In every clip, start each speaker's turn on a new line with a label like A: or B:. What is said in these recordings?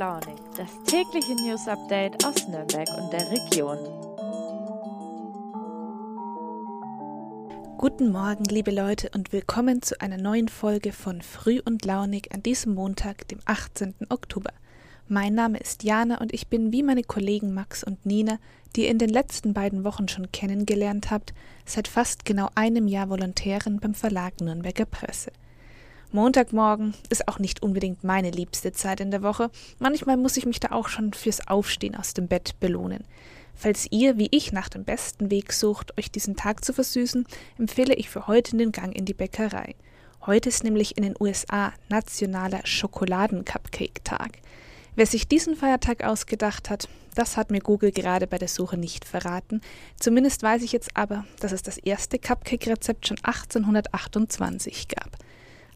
A: Launig, das tägliche News Update aus Nürnberg und der Region.
B: Guten Morgen, liebe Leute, und willkommen zu einer neuen Folge von Früh und Launig an diesem Montag, dem 18. Oktober. Mein Name ist Jana und ich bin wie meine Kollegen Max und Nina, die ihr in den letzten beiden Wochen schon kennengelernt habt, seit fast genau einem Jahr Volontärin beim Verlag Nürnberger Presse. Montagmorgen ist auch nicht unbedingt meine liebste Zeit in der Woche. Manchmal muss ich mich da auch schon fürs Aufstehen aus dem Bett belohnen. Falls ihr, wie ich, nach dem besten Weg sucht, euch diesen Tag zu versüßen, empfehle ich für heute den Gang in die Bäckerei. Heute ist nämlich in den USA nationaler Schokoladen-Cupcake-Tag. Wer sich diesen Feiertag ausgedacht hat, das hat mir Google gerade bei der Suche nicht verraten. Zumindest weiß ich jetzt aber, dass es das erste Cupcake-Rezept schon 1828 gab.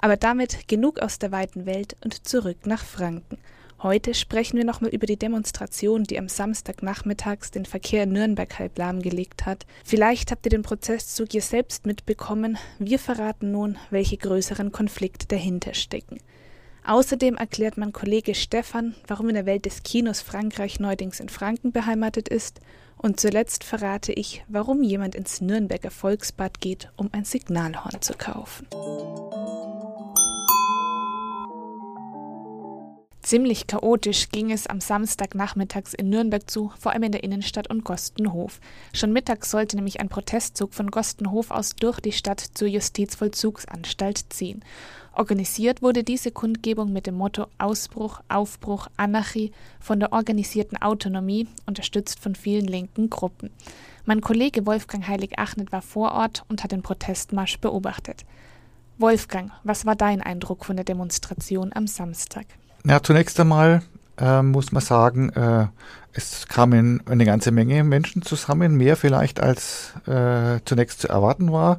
B: Aber damit genug aus der weiten Welt und zurück nach Franken. Heute sprechen wir nochmal über die Demonstration, die am Samstagnachmittags den Verkehr in Nürnberg halb lahmgelegt hat. Vielleicht habt ihr den Prozesszug ihr selbst mitbekommen. Wir verraten nun, welche größeren Konflikte dahinter stecken. Außerdem erklärt mein Kollege Stefan, warum in der Welt des Kinos Frankreich neuerdings in Franken beheimatet ist. Und zuletzt verrate ich, warum jemand ins Nürnberger Volksbad geht, um ein Signalhorn zu kaufen. Ziemlich chaotisch ging es am Samstagnachmittags in Nürnberg zu, vor allem in der Innenstadt und Gostenhof. Schon mittags sollte nämlich ein Protestzug von Gostenhof aus durch die Stadt zur Justizvollzugsanstalt ziehen. Organisiert wurde diese Kundgebung mit dem Motto Ausbruch, Aufbruch, Anarchie von der organisierten Autonomie, unterstützt von vielen linken Gruppen. Mein Kollege Wolfgang Heilig-Achnet war vor Ort und hat den Protestmarsch beobachtet. Wolfgang, was war dein Eindruck von der Demonstration am Samstag?
C: Ja, zunächst einmal äh, muss man sagen, äh, es kamen eine ganze Menge Menschen zusammen, mehr vielleicht als äh, zunächst zu erwarten war.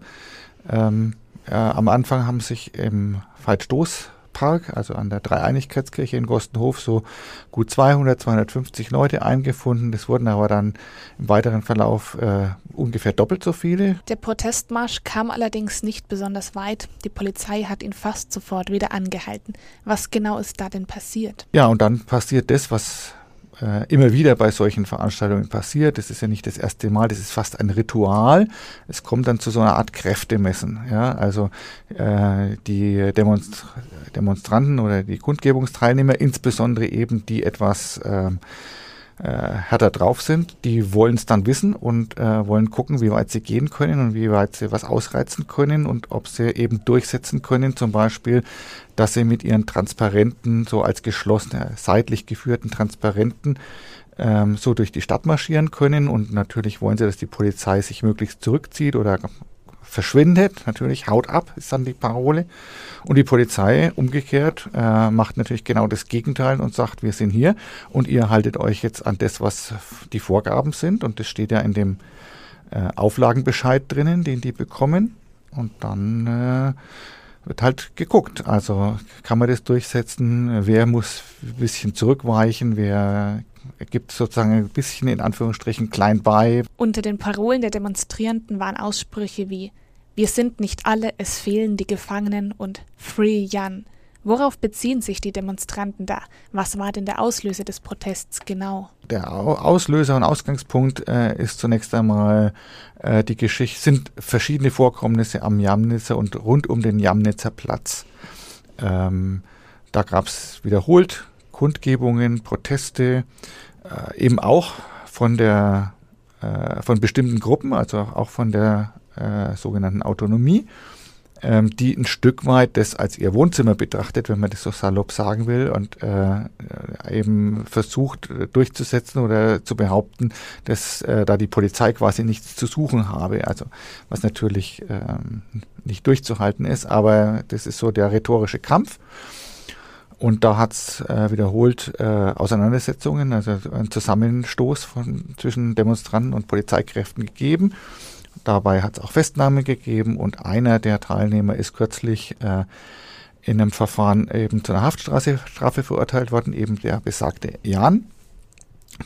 C: Ähm, am Anfang haben sich im Veitstoß Park, also an der Dreieinigkeitskirche in Gostenhof, so gut 200, 250 Leute eingefunden. Es wurden aber dann im weiteren Verlauf äh, ungefähr doppelt so viele.
B: Der Protestmarsch kam allerdings nicht besonders weit. Die Polizei hat ihn fast sofort wieder angehalten. Was genau ist da denn passiert?
C: Ja, und dann passiert das, was äh, immer wieder bei solchen Veranstaltungen passiert. Das ist ja nicht das erste Mal, das ist fast ein Ritual. Es kommt dann zu so einer Art Kräftemessen. Ja? Also äh, die Demonst Demonstranten oder die Kundgebungsteilnehmer, insbesondere eben die etwas ähm, äh, härter drauf sind, die wollen es dann wissen und äh, wollen gucken, wie weit sie gehen können und wie weit sie was ausreizen können und ob sie eben durchsetzen können, zum Beispiel, dass sie mit ihren Transparenten, so als geschlossene, seitlich geführten Transparenten, ähm, so durch die Stadt marschieren können und natürlich wollen sie, dass die Polizei sich möglichst zurückzieht oder verschwindet. Natürlich, haut ab ist dann die Parole. Und die Polizei umgekehrt äh, macht natürlich genau das Gegenteil und sagt, wir sind hier und ihr haltet euch jetzt an das, was die Vorgaben sind. Und das steht ja in dem äh, Auflagenbescheid drinnen, den die bekommen. Und dann äh, wird halt geguckt. Also kann man das durchsetzen? Wer muss ein bisschen zurückweichen? Wer gibt sozusagen ein bisschen in Anführungsstrichen klein bei.
B: Unter den Parolen der Demonstrierenden waren Aussprüche wie wir sind nicht alle, es fehlen die Gefangenen und Free Jan. Worauf beziehen sich die Demonstranten da? Was war denn der Auslöser des Protests genau?
C: Der Auslöser und Ausgangspunkt äh, ist zunächst einmal äh, die Geschichte, sind verschiedene Vorkommnisse am Jamnitzer und rund um den Jamnitzer Platz. Ähm, da gab es wiederholt Kundgebungen, Proteste, äh, eben auch von der äh, von bestimmten Gruppen, also auch von der äh, sogenannten Autonomie, ähm, die ein Stück weit das als ihr Wohnzimmer betrachtet, wenn man das so salopp sagen will, und äh, eben versucht äh, durchzusetzen oder zu behaupten, dass äh, da die Polizei quasi nichts zu suchen habe. Also was natürlich ähm, nicht durchzuhalten ist, aber das ist so der rhetorische Kampf. Und da hat es äh, wiederholt äh, Auseinandersetzungen, also einen Zusammenstoß von, zwischen Demonstranten und Polizeikräften gegeben. Dabei hat es auch Festnahme gegeben und einer der Teilnehmer ist kürzlich äh, in einem Verfahren eben zu einer Haftstrafe Strafe verurteilt worden, eben der besagte Jan.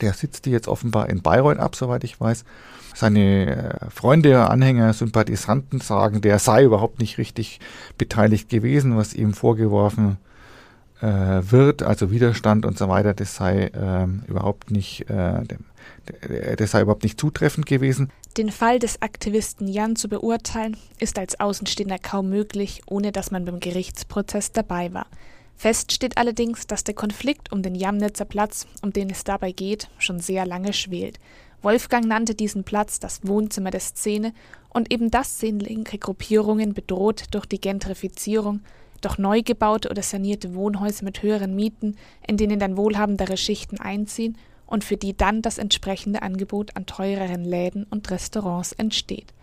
C: Der sitzt jetzt offenbar in Bayreuth ab, soweit ich weiß. Seine äh, Freunde, Anhänger, Sympathisanten sagen, der sei überhaupt nicht richtig beteiligt gewesen, was ihm vorgeworfen äh, wird, also Widerstand und so weiter, das sei ähm, überhaupt nicht, äh, das sei überhaupt nicht zutreffend gewesen.
B: Den Fall des Aktivisten Jan zu beurteilen, ist als Außenstehender kaum möglich, ohne dass man beim Gerichtsprozess dabei war. Fest steht allerdings, dass der Konflikt um den Jamnitzer Platz, um den es dabei geht, schon sehr lange schwelt. Wolfgang nannte diesen Platz das Wohnzimmer der Szene und eben das sehen linke Gruppierungen bedroht durch die Gentrifizierung, doch neu gebaute oder sanierte Wohnhäuser mit höheren Mieten, in denen dann wohlhabendere Schichten einziehen und für die dann das entsprechende Angebot an teureren Läden und Restaurants entsteht.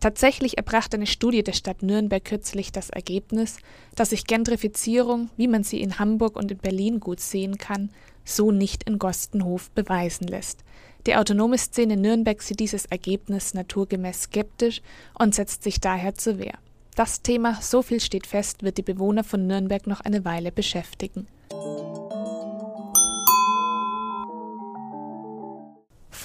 B: Tatsächlich erbrachte eine Studie der Stadt Nürnberg kürzlich das Ergebnis, dass sich Gentrifizierung, wie man sie in Hamburg und in Berlin gut sehen kann, so nicht in Gostenhof beweisen lässt. Die autonome Szene Nürnberg sieht dieses Ergebnis naturgemäß skeptisch und setzt sich daher zur Wehr. Das Thema, so viel steht fest, wird die Bewohner von Nürnberg noch eine Weile beschäftigen.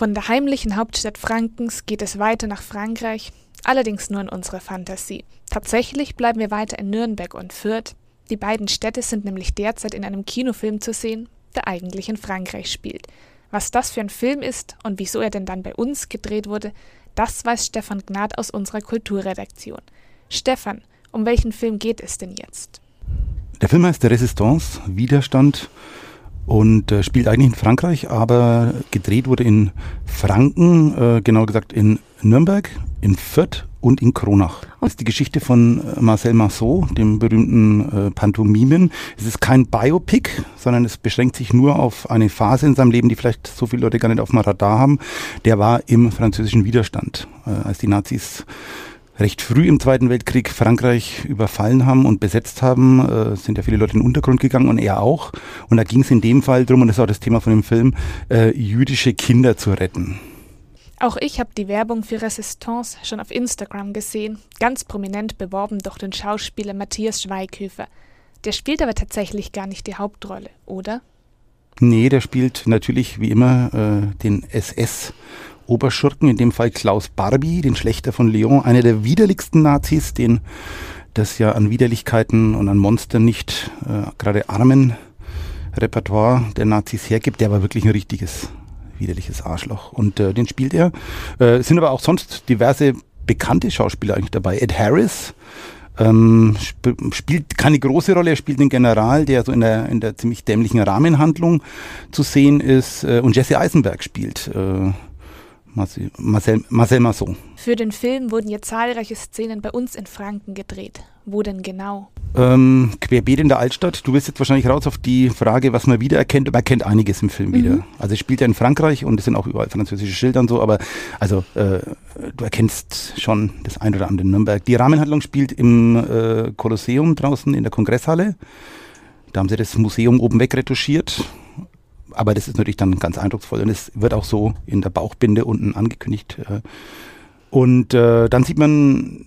B: Von der heimlichen Hauptstadt Frankens geht es weiter nach Frankreich, allerdings nur in unserer Fantasie. Tatsächlich bleiben wir weiter in Nürnberg und Fürth. Die beiden Städte sind nämlich derzeit in einem Kinofilm zu sehen, der eigentlich in Frankreich spielt. Was das für ein Film ist und wieso er denn dann bei uns gedreht wurde, das weiß Stefan Gnad aus unserer Kulturredaktion. Stefan, um welchen Film geht es denn jetzt?
D: Der Film heißt Resistance, Widerstand und äh, spielt eigentlich in Frankreich, aber gedreht wurde in Franken, äh, genau gesagt in Nürnberg, in Fürth und in Kronach. Das ist die Geschichte von äh, Marcel Marceau, dem berühmten äh, Pantomimen. Es ist kein Biopic, sondern es beschränkt sich nur auf eine Phase in seinem Leben, die vielleicht so viele Leute gar nicht auf dem Radar haben. Der war im französischen Widerstand, äh, als die Nazis recht früh im Zweiten Weltkrieg Frankreich überfallen haben und besetzt haben, äh, sind ja viele Leute in den Untergrund gegangen und er auch. Und da ging es in dem Fall drum, und das ist auch das Thema von dem Film, äh, jüdische Kinder zu retten.
B: Auch ich habe die Werbung für Resistance schon auf Instagram gesehen, ganz prominent beworben durch den Schauspieler Matthias Schweighöfer. Der spielt aber tatsächlich gar nicht die Hauptrolle, oder?
D: Nee, der spielt natürlich wie immer äh, den SS Oberschurken, in dem Fall Klaus Barbie, den Schlechter von Lyon, einer der widerlichsten Nazis, den das ja an Widerlichkeiten und an Monstern nicht äh, gerade armen Repertoire der Nazis hergibt, der war wirklich ein richtiges widerliches Arschloch. Und äh, den spielt er. Äh, es sind aber auch sonst diverse bekannte Schauspieler eigentlich dabei. Ed Harris, ähm, sp spielt keine große Rolle, er spielt den General, der so in der, in der ziemlich dämlichen Rahmenhandlung zu sehen ist. Äh, und Jesse Eisenberg spielt äh, Marcel, Marcel, Marcel Masson.
B: Für den Film wurden ja zahlreiche Szenen bei uns in Franken gedreht. Wo denn genau?
D: Ähm, querbeet in der Altstadt. Du wirst jetzt wahrscheinlich raus auf die Frage, was man wiedererkennt. Man erkennt einiges im Film mhm. wieder. Also es spielt ja in Frankreich und es sind auch überall französische Schilder und so, aber also äh, du erkennst schon das ein oder andere in Nürnberg. Die Rahmenhandlung spielt im äh, Kolosseum draußen in der Kongresshalle. Da haben sie das Museum oben wegretuschiert aber das ist natürlich dann ganz eindrucksvoll und es wird auch so in der Bauchbinde unten angekündigt. Äh. Und äh, dann sieht man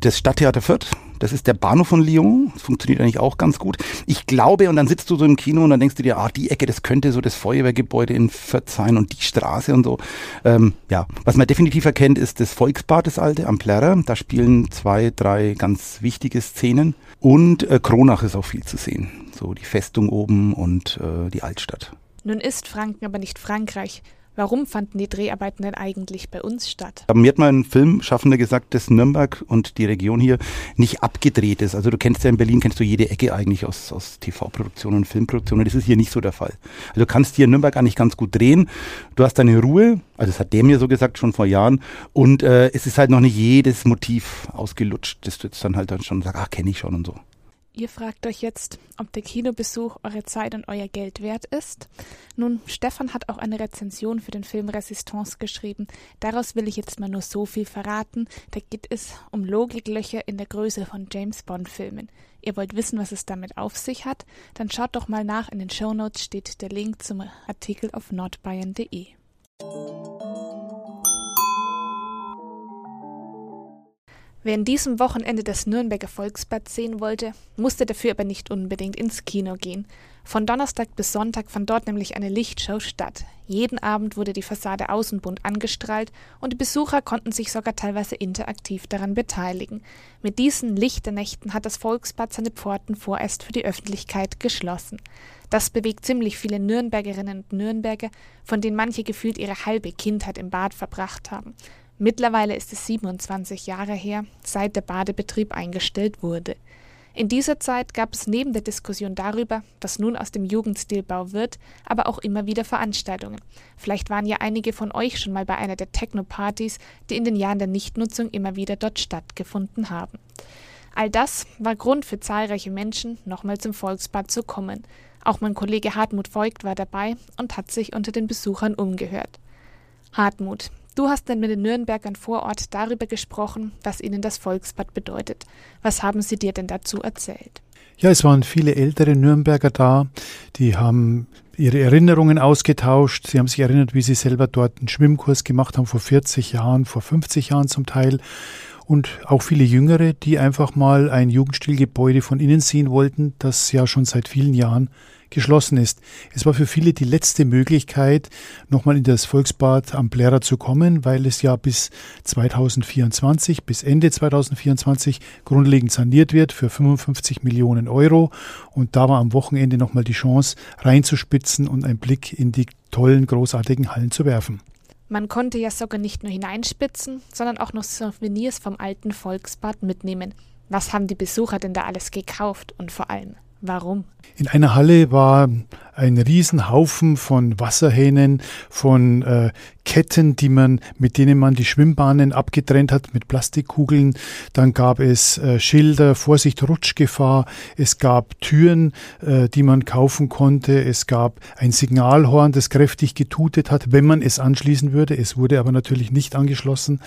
D: das Stadttheater Fürth. Das ist der Bahnhof von Lyon. Das funktioniert eigentlich auch ganz gut. Ich glaube, und dann sitzt du so im Kino und dann denkst du dir, ah, die Ecke, das könnte so das Feuerwehrgebäude in Fürth sein und die Straße und so. Ähm, ja, was man definitiv erkennt, ist das Volksbad, das alte, am Plärrer. Da spielen zwei, drei ganz wichtige Szenen. Und äh, Kronach ist auch viel zu sehen. So die Festung oben und äh, die Altstadt.
B: Nun ist Franken aber nicht Frankreich. Warum fanden die Dreharbeiten denn eigentlich bei uns statt?
D: Mir hat mal ein Filmschaffender gesagt, dass Nürnberg und die Region hier nicht abgedreht ist. Also du kennst ja in Berlin, kennst du jede Ecke eigentlich aus, aus TV-Produktionen und Filmproduktionen. Das ist hier nicht so der Fall. Also du kannst hier in Nürnberg eigentlich ganz gut drehen. Du hast deine Ruhe, also das hat der mir so gesagt schon vor Jahren. Und äh, es ist halt noch nicht jedes Motiv ausgelutscht, das du jetzt dann halt dann schon sagst, ach, kenne ich schon und so.
B: Ihr fragt euch jetzt, ob der Kinobesuch eure Zeit und euer Geld wert ist? Nun, Stefan hat auch eine Rezension für den Film Resistance geschrieben. Daraus will ich jetzt mal nur so viel verraten. Da geht es um Logiklöcher in der Größe von James Bond Filmen. Ihr wollt wissen, was es damit auf sich hat? Dann schaut doch mal nach. In den Show Notes steht der Link zum Artikel auf nordbayern.de. Wer in diesem Wochenende das Nürnberger Volksbad sehen wollte, musste dafür aber nicht unbedingt ins Kino gehen. Von Donnerstag bis Sonntag fand dort nämlich eine Lichtshow statt. Jeden Abend wurde die Fassade außenbunt angestrahlt und die Besucher konnten sich sogar teilweise interaktiv daran beteiligen. Mit diesen Lichternächten hat das Volksbad seine Pforten vorerst für die Öffentlichkeit geschlossen. Das bewegt ziemlich viele Nürnbergerinnen und Nürnberger, von denen manche gefühlt ihre halbe Kindheit im Bad verbracht haben. Mittlerweile ist es 27 Jahre her, seit der Badebetrieb eingestellt wurde. In dieser Zeit gab es neben der Diskussion darüber, was nun aus dem Jugendstilbau wird, aber auch immer wieder Veranstaltungen. Vielleicht waren ja einige von euch schon mal bei einer der Techno-Partys, die in den Jahren der Nichtnutzung immer wieder dort stattgefunden haben. All das war Grund für zahlreiche Menschen, nochmal zum Volksbad zu kommen. Auch mein Kollege Hartmut Voigt war dabei und hat sich unter den Besuchern umgehört. Hartmut, Du hast dann mit den Nürnbergern vor Ort darüber gesprochen, was ihnen das Volksbad bedeutet. Was haben sie dir denn dazu erzählt?
E: Ja, es waren viele ältere Nürnberger da, die haben ihre Erinnerungen ausgetauscht. Sie haben sich erinnert, wie sie selber dort einen Schwimmkurs gemacht haben vor 40 Jahren, vor 50 Jahren zum Teil. Und auch viele Jüngere, die einfach mal ein Jugendstilgebäude von innen sehen wollten, das ja schon seit vielen Jahren geschlossen ist. Es war für viele die letzte Möglichkeit, nochmal in das Volksbad am Plärrer zu kommen, weil es ja bis 2024, bis Ende 2024 grundlegend saniert wird für 55 Millionen Euro. Und da war am Wochenende nochmal die Chance, reinzuspitzen und einen Blick in die tollen, großartigen Hallen zu werfen.
B: Man konnte ja sogar nicht nur hineinspitzen, sondern auch noch Souvenirs vom alten Volksbad mitnehmen. Was haben die Besucher denn da alles gekauft und vor allem, Warum?
E: In einer Halle war ein Riesenhaufen von Wasserhähnen, von äh, Ketten, die man, mit denen man die Schwimmbahnen abgetrennt hat mit Plastikkugeln. Dann gab es äh, Schilder, Vorsicht, Rutschgefahr. Es gab Türen, äh, die man kaufen konnte. Es gab ein Signalhorn, das kräftig getutet hat, wenn man es anschließen würde. Es wurde aber natürlich nicht angeschlossen.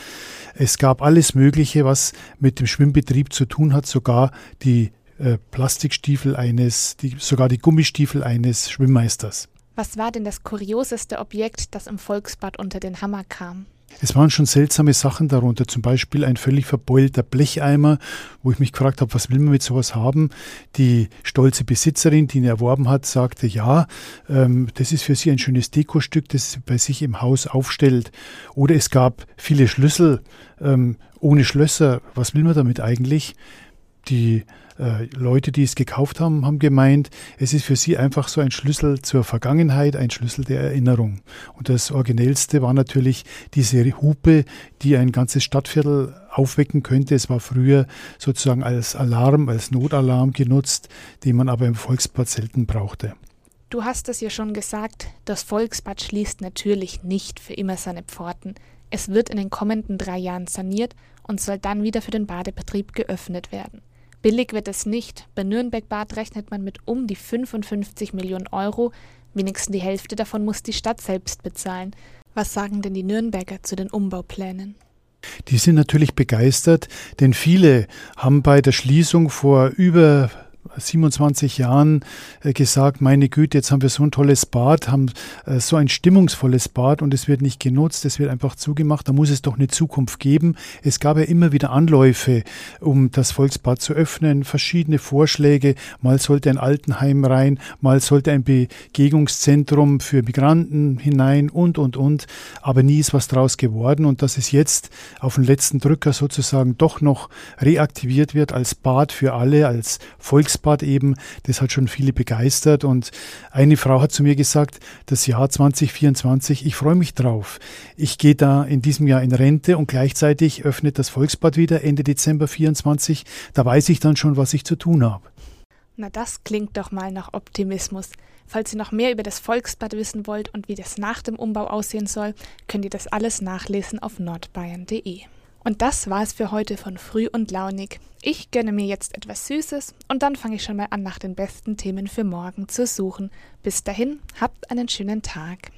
E: Es gab alles Mögliche, was mit dem Schwimmbetrieb zu tun hat, sogar die äh, Plastikstiefel eines, die, sogar die Gummistiefel eines Schwimmmeisters.
B: Was war denn das kurioseste Objekt, das im Volksbad unter den Hammer kam?
E: Es waren schon seltsame Sachen darunter, zum Beispiel ein völlig verbeulter Blecheimer, wo ich mich gefragt habe, was will man mit sowas haben? Die stolze Besitzerin, die ihn erworben hat, sagte, ja, ähm, das ist für sie ein schönes Dekostück, das sie bei sich im Haus aufstellt. Oder es gab viele Schlüssel ähm, ohne Schlösser. Was will man damit eigentlich? Die äh, Leute, die es gekauft haben, haben gemeint, es ist für sie einfach so ein Schlüssel zur Vergangenheit, ein Schlüssel der Erinnerung. Und das Originellste war natürlich diese Hupe, die ein ganzes Stadtviertel aufwecken könnte. Es war früher sozusagen als Alarm, als Notalarm genutzt, den man aber im Volksbad selten brauchte.
B: Du hast es ja schon gesagt, das Volksbad schließt natürlich nicht für immer seine Pforten. Es wird in den kommenden drei Jahren saniert und soll dann wieder für den Badebetrieb geöffnet werden. Billig wird es nicht. Bei Nürnberg Bad rechnet man mit um die 55 Millionen Euro. Wenigstens die Hälfte davon muss die Stadt selbst bezahlen. Was sagen denn die Nürnberger zu den Umbauplänen?
E: Die sind natürlich begeistert, denn viele haben bei der Schließung vor über 27 Jahren äh, gesagt, meine Güte, jetzt haben wir so ein tolles Bad, haben äh, so ein stimmungsvolles Bad und es wird nicht genutzt, es wird einfach zugemacht, da muss es doch eine Zukunft geben. Es gab ja immer wieder Anläufe, um das Volksbad zu öffnen, verschiedene Vorschläge, mal sollte ein Altenheim rein, mal sollte ein Begegnungszentrum für Migranten hinein und, und, und, aber nie ist was draus geworden und dass es jetzt auf den letzten Drücker sozusagen doch noch reaktiviert wird als Bad für alle, als Volksbad, Volksbad eben, das hat schon viele begeistert. Und eine Frau hat zu mir gesagt, das Jahr 2024, ich freue mich drauf. Ich gehe da in diesem Jahr in Rente und gleichzeitig öffnet das Volksbad wieder Ende Dezember 24. Da weiß ich dann schon, was ich zu tun habe.
B: Na, das klingt doch mal nach Optimismus. Falls ihr noch mehr über das Volksbad wissen wollt und wie das nach dem Umbau aussehen soll, könnt ihr das alles nachlesen auf nordbayern.de. Und das war es für heute von Früh und Launig. Ich gönne mir jetzt etwas Süßes und dann fange ich schon mal an, nach den besten Themen für morgen zu suchen. Bis dahin, habt einen schönen Tag.